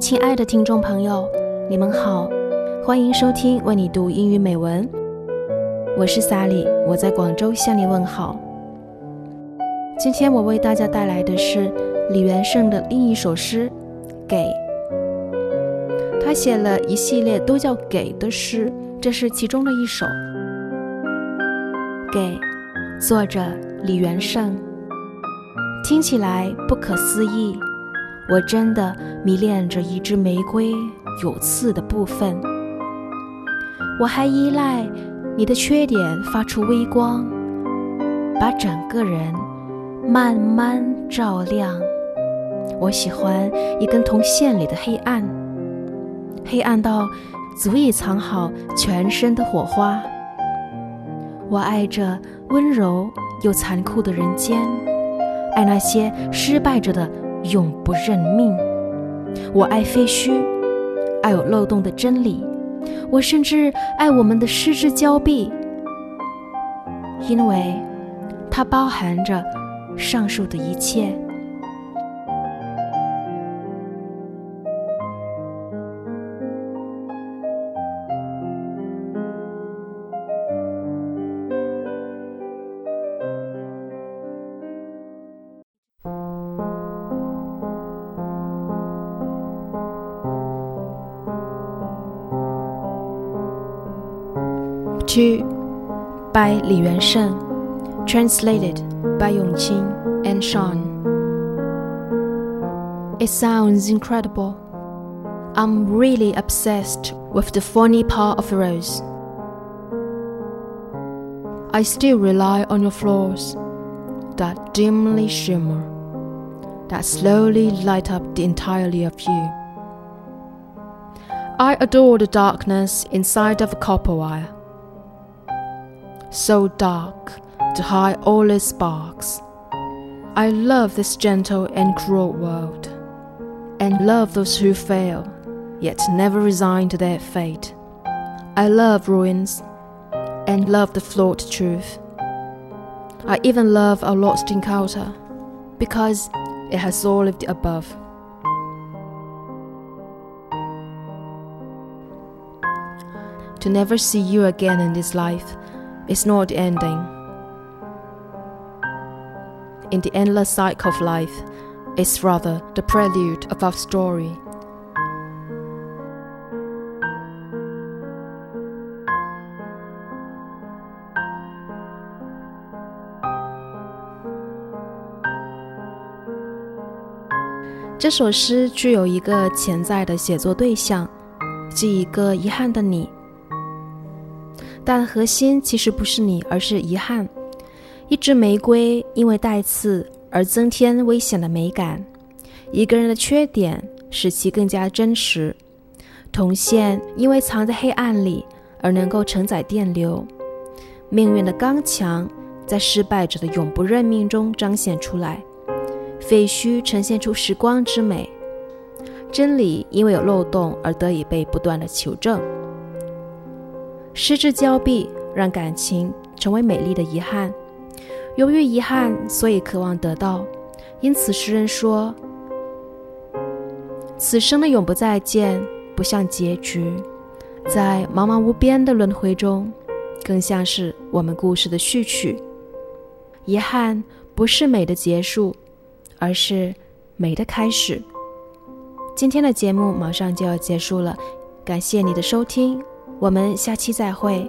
亲爱的听众朋友，你们好，欢迎收听为你读英语美文。我是萨莉，我在广州向你问好。今天我为大家带来的是李元胜的另一首诗《给》。他写了一系列都叫《给》的诗，这是其中的一首。给，作者李元胜。听起来不可思议。我真的迷恋着一支玫瑰有刺的部分，我还依赖你的缺点发出微光，把整个人慢慢照亮。我喜欢一根铜线里的黑暗，黑暗到足以藏好全身的火花。我爱着温柔又残酷的人间，爱那些失败着的。永不认命。我爱废墟，爱有漏洞的真理。我甚至爱我们的失之交臂，因为它包含着上述的一切。Two by Li Yuansheng, translated by Yongqing and Sean. It sounds incredible. I'm really obsessed with the funny part of the rose. I still rely on your flaws, that dimly shimmer, that slowly light up the entirety of you. I adore the darkness inside of a copper wire so dark to hide all its sparks. I love this gentle and cruel world, and love those who fail, yet never resign to their fate. I love ruins, and love the flawed truth. I even love our lost encounter, because it has all of the above. To never see you again in this life is not the ending. In the endless cycle of life, it's rather the prelude of our story. “这首诗具有一个潜在的写作对象，即一个遗憾的你。 但核心其实不是你，而是遗憾。一支玫瑰因为带刺而增添危险的美感，一个人的缺点使其更加真实。铜线因为藏在黑暗里而能够承载电流，命运的刚强在失败者的永不认命中彰显出来。废墟呈现出时光之美，真理因为有漏洞而得以被不断的求证。失之交臂，让感情成为美丽的遗憾。由于遗憾，所以渴望得到。因此，诗人说：“此生的永不再见，不像结局，在茫茫无边的轮回中，更像是我们故事的序曲。遗憾不是美的结束，而是美的开始。”今天的节目马上就要结束了，感谢你的收听。我们下期再会。